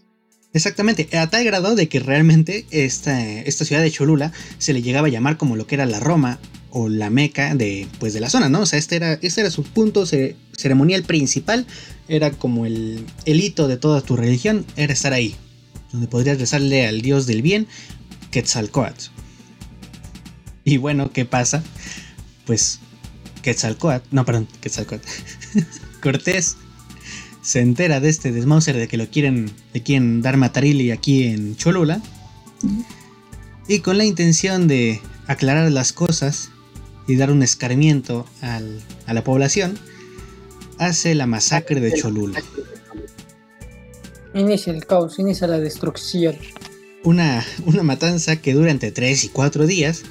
Exactamente, a tal grado de que realmente esta, esta ciudad de Cholula se le llegaba a llamar como lo que era la Roma o la Meca de, pues, de la zona, ¿no? O sea, este era, este era su punto ceremonial principal, era como el, el hito de toda tu religión, era estar ahí, donde podrías rezarle al dios del bien, Quetzalcoatl. Y bueno, ¿qué pasa? Pues Quetzalcoatl, no, perdón, Quetzalcoatl, (laughs) Cortés se entera de este desmauser de que lo quieren, le quieren dar matarili aquí en Cholula. Y con la intención de aclarar las cosas y dar un escarmiento a la población, hace la masacre de Cholula. Inicia el caos, inicia la destrucción. Una, una matanza que dura entre 3 y 4 días,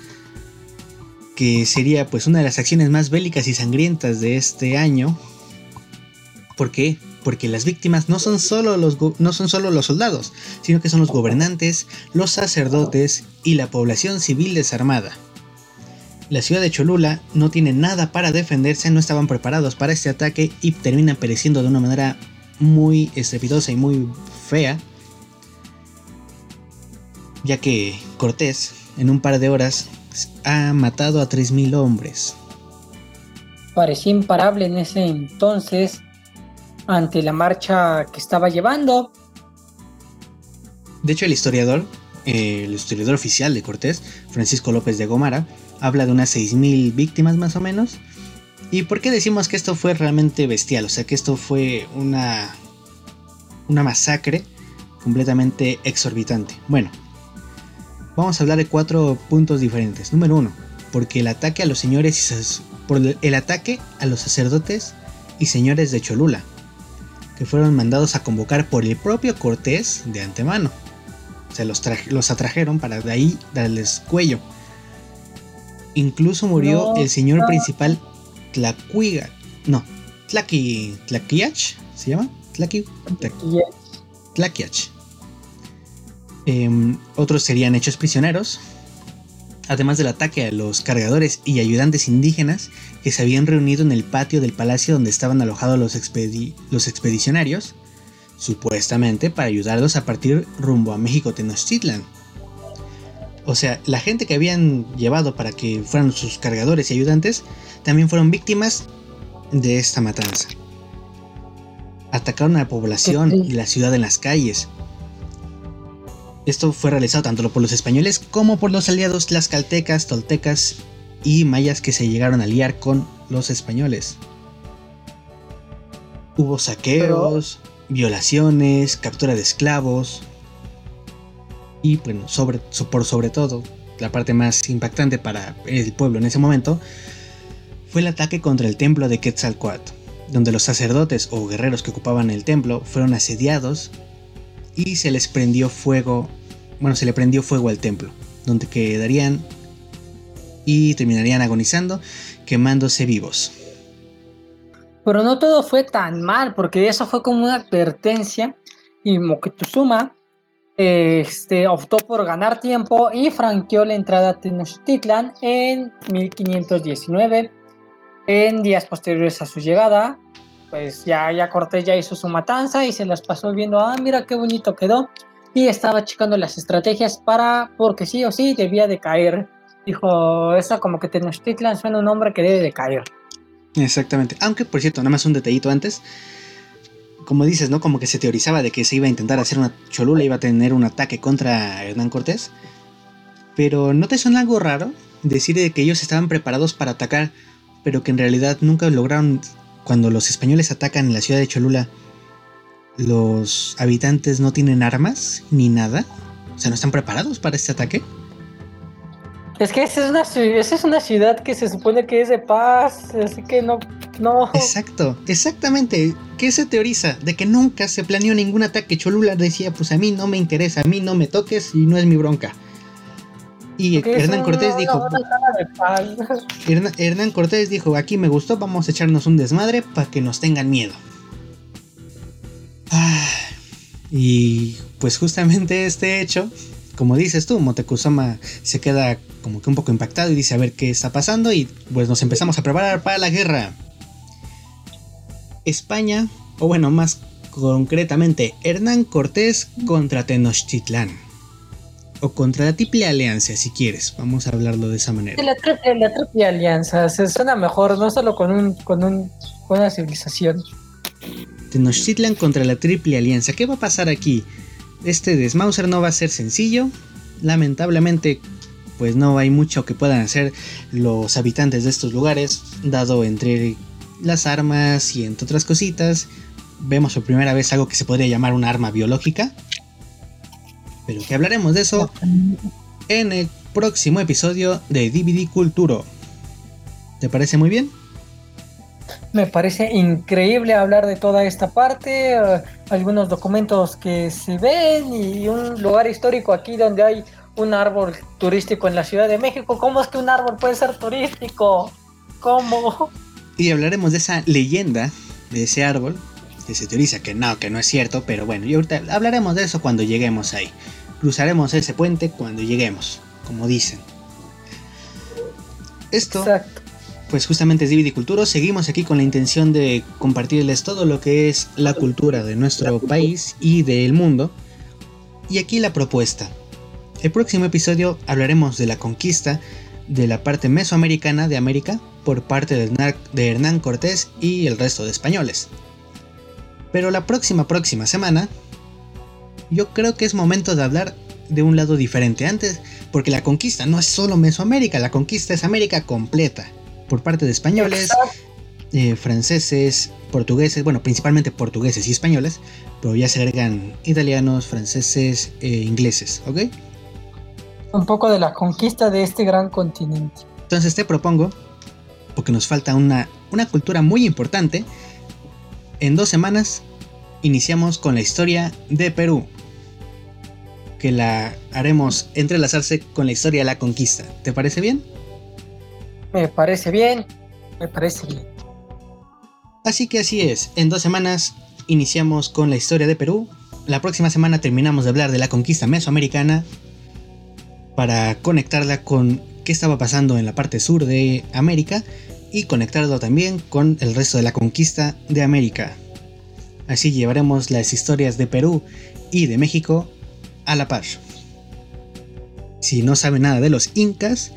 que sería pues una de las acciones más bélicas y sangrientas de este año. ¿Por qué? porque las víctimas no son, solo los, no son solo los soldados, sino que son los gobernantes, los sacerdotes y la población civil desarmada. La ciudad de Cholula no tiene nada para defenderse, no estaban preparados para este ataque y terminan pereciendo de una manera muy estrepitosa y muy fea, ya que Cortés en un par de horas ha matado a 3.000 hombres. Parecía imparable en ese entonces ante la marcha que estaba llevando. De hecho, el historiador, eh, el historiador oficial de Cortés, Francisco López de Gomara, habla de unas 6.000 víctimas más o menos. ¿Y por qué decimos que esto fue realmente bestial? O sea, que esto fue una, una masacre completamente exorbitante. Bueno, vamos a hablar de cuatro puntos diferentes. Número uno, porque el ataque a los señores y por el ataque a los sacerdotes y señores de Cholula, que fueron mandados a convocar por el propio Cortés de antemano. O sea, los, los atrajeron para de ahí darles cuello. Incluso murió el señor principal Tlacuiga. No, Tlaqui, Tlaquiach, ¿se llama? Tlaqui, Tlaquiach. Em, otros serían hechos prisioneros, además del ataque a los cargadores y ayudantes indígenas que se habían reunido en el patio del palacio donde estaban alojados los, los expedicionarios, supuestamente para ayudarlos a partir rumbo a México Tenochtitlan. O sea, la gente que habían llevado para que fueran sus cargadores y ayudantes también fueron víctimas de esta matanza. Atacaron a la población y la ciudad en las calles, esto fue realizado tanto por los españoles como por los aliados tlaxcaltecas, toltecas y mayas que se llegaron a liar con los españoles. Hubo saqueos, violaciones, captura de esclavos y bueno, sobre, por sobre todo, la parte más impactante para el pueblo en ese momento fue el ataque contra el templo de Quetzalcoatl, donde los sacerdotes o guerreros que ocupaban el templo fueron asediados y se les prendió fuego, bueno, se le prendió fuego al templo, donde quedarían y terminarían agonizando, quemándose vivos. Pero no todo fue tan mal, porque eso fue como una advertencia y Moctezuma este, optó por ganar tiempo y franqueó la entrada a Tenochtitlan en 1519. En días posteriores a su llegada, pues ya, ya Cortés ya hizo su matanza y se las pasó viendo, ah, mira qué bonito quedó. Y estaba checando las estrategias para, porque sí o sí debía de caer. Dijo, esa como que Tenochtitlan suena un hombre que debe de caer. Exactamente. Aunque, por cierto, nada más un detallito antes. Como dices, ¿no? Como que se teorizaba de que se iba a intentar hacer una Cholula, iba a tener un ataque contra Hernán Cortés. Pero ¿no te suena algo raro? Decir de que ellos estaban preparados para atacar, pero que en realidad nunca lograron cuando los españoles atacan la ciudad de Cholula, los habitantes no tienen armas ni nada. O sea, no están preparados para este ataque. Es que esa es una, esa es una ciudad que se supone que es de paz, así que no, No. Exacto, exactamente. ¿Qué se teoriza? De que nunca se planeó ningún ataque. Cholula decía, pues a mí no me interesa, a mí no me toques y no es mi bronca. Y Hernán Cortés dijo, (laughs) Hernán, Cortés dijo, aquí me gustó, vamos a echarnos un desmadre para que nos tengan miedo. Ah, y pues justamente este hecho, como dices tú, Motekusama se queda como que un poco impactado y dice a ver qué está pasando y pues nos empezamos a preparar para la guerra. España, o bueno, más concretamente, Hernán Cortés contra Tenochtitlán. O contra la Triple Alianza, si quieres. Vamos a hablarlo de esa manera. La Triple, la triple Alianza se suena mejor, no solo con, un, con, un, con una civilización. Tenochtitlan contra la Triple Alianza. ¿Qué va a pasar aquí? Este desmauser no va a ser sencillo. Lamentablemente, pues no hay mucho que puedan hacer los habitantes de estos lugares, dado entre las armas y entre otras cositas. Vemos por primera vez algo que se podría llamar una arma biológica. Pero que hablaremos de eso en el próximo episodio de DVD Culturo. ¿Te parece muy bien? Me parece increíble hablar de toda esta parte, eh, algunos documentos que se ven y un lugar histórico aquí donde hay un árbol turístico en la Ciudad de México. ¿Cómo es que un árbol puede ser turístico? ¿Cómo? Y hablaremos de esa leyenda, de ese árbol, que se teoriza que no, que no es cierto, pero bueno, y ahorita hablaremos de eso cuando lleguemos ahí. Cruzaremos ese puente cuando lleguemos, como dicen. Esto, pues justamente es DVD Culturo. Seguimos aquí con la intención de compartirles todo lo que es la cultura de nuestro país y del mundo. Y aquí la propuesta. El próximo episodio hablaremos de la conquista de la parte mesoamericana de América por parte de Hernán Cortés y el resto de españoles. Pero la próxima próxima semana, yo creo que es momento de hablar de un lado diferente antes, porque la conquista no es solo Mesoamérica, la conquista es América completa, por parte de españoles, eh, franceses, portugueses, bueno, principalmente portugueses y españoles, pero ya se agregan italianos, franceses e ingleses, ¿ok? Un poco de la conquista de este gran continente. Entonces te propongo, porque nos falta una, una cultura muy importante, en dos semanas iniciamos con la historia de Perú, que la haremos entrelazarse con la historia de la conquista. ¿Te parece bien? Me parece bien, me parece bien. Así que así es, en dos semanas iniciamos con la historia de Perú, la próxima semana terminamos de hablar de la conquista mesoamericana para conectarla con qué estaba pasando en la parte sur de América y conectarlo también con el resto de la conquista de América. Así llevaremos las historias de Perú y de México a la par. Si no sabe nada de los incas,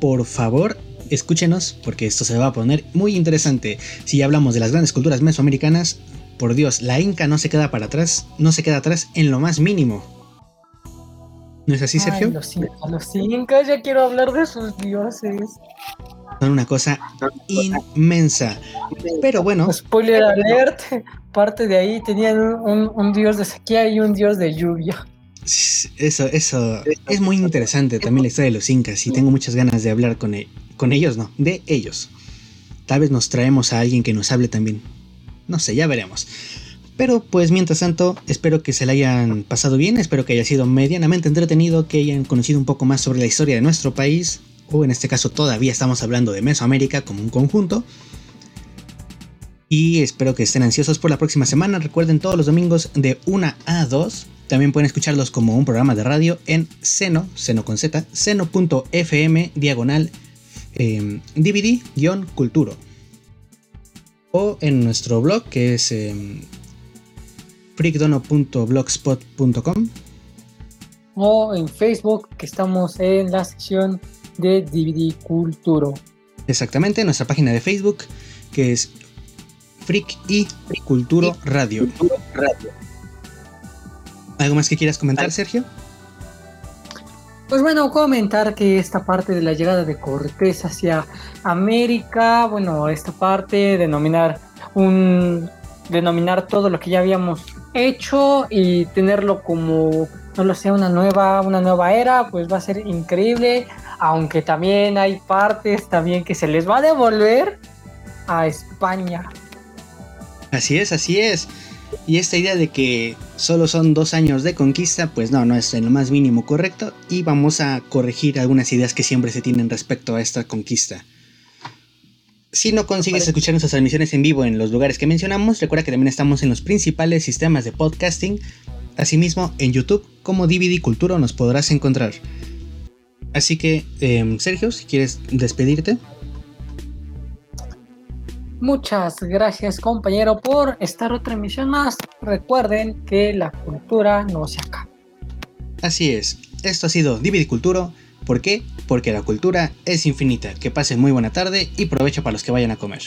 por favor escúchenos porque esto se va a poner muy interesante. Si hablamos de las grandes culturas mesoamericanas, por Dios, la inca no se queda para atrás, no se queda atrás en lo más mínimo. ¿No es así, Sergio? los, incas, los incas, ya quiero hablar de sus dioses son una cosa inmensa. Pero bueno. Spoiler alert, parte de ahí tenían un, dios de sequía y un dios de lluvia. Eso, eso es muy interesante también la historia de los incas y tengo muchas ganas de hablar con, e, con ellos, no, de ellos. Tal vez nos traemos a alguien que nos hable también. No sé, ya veremos. Pero pues mientras tanto, espero que se le hayan pasado bien, espero que haya sido medianamente entretenido, que hayan conocido un poco más sobre la historia de nuestro país, o en este caso todavía estamos hablando de Mesoamérica como un conjunto. Y espero que estén ansiosos por la próxima semana. Recuerden todos los domingos de 1 a 2. También pueden escucharlos como un programa de radio en seno, seno con z, seno.fm diagonal eh, DVD-culturo. O en nuestro blog que es eh, freakdono.blogspot.com. O en Facebook que estamos en la sección de DVD Culturo. Exactamente, nuestra página de Facebook, que es Freak y Culturo Radio. ¿Algo más que quieras comentar, Sergio? Pues bueno, comentar que esta parte de la llegada de Cortés hacia América, bueno, esta parte, denominar un denominar todo lo que ya habíamos hecho y tenerlo como no lo sé, una nueva, una nueva era, pues va a ser increíble aunque también hay partes también que se les va a devolver a España. Así es, así es. Y esta idea de que solo son dos años de conquista, pues no, no es en lo más mínimo correcto. Y vamos a corregir algunas ideas que siempre se tienen respecto a esta conquista. Si no consigues escuchar nuestras transmisiones en vivo en los lugares que mencionamos, recuerda que también estamos en los principales sistemas de podcasting. Asimismo, en YouTube como DVD Cultura nos podrás encontrar. Así que, em, Sergio, si quieres despedirte. Muchas gracias compañero por estar otra emisión más. Recuerden que la cultura no se acaba. Así es, esto ha sido DVD Cultura. ¿Por qué? Porque la cultura es infinita. Que pasen muy buena tarde y provecho para los que vayan a comer.